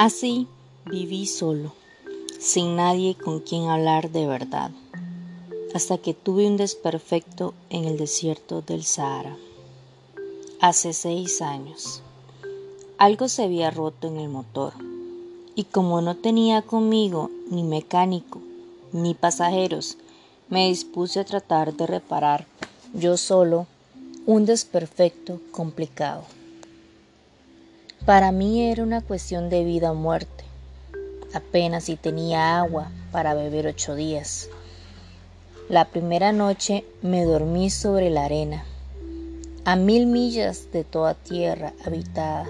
Así viví solo, sin nadie con quien hablar de verdad, hasta que tuve un desperfecto en el desierto del Sahara. Hace seis años. Algo se había roto en el motor, y como no tenía conmigo ni mecánico ni pasajeros, me dispuse a tratar de reparar yo solo un desperfecto complicado. Para mí era una cuestión de vida o muerte. Apenas si tenía agua para beber ocho días. La primera noche me dormí sobre la arena, a mil millas de toda tierra habitada.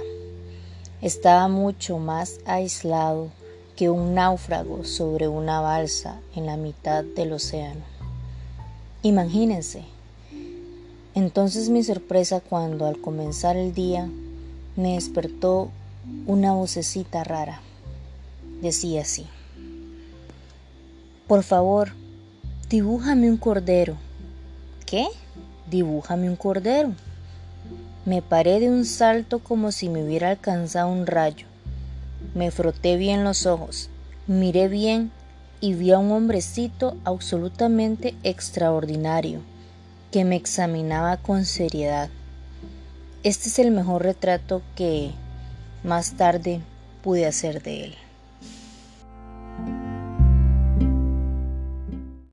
Estaba mucho más aislado que un náufrago sobre una balsa en la mitad del océano. Imagínense. Entonces mi sorpresa cuando al comenzar el día me despertó una vocecita rara. Decía así. Por favor, dibújame un cordero. ¿Qué? Dibújame un cordero. Me paré de un salto como si me hubiera alcanzado un rayo. Me froté bien los ojos, miré bien y vi a un hombrecito absolutamente extraordinario que me examinaba con seriedad. Este es el mejor retrato que más tarde pude hacer de él.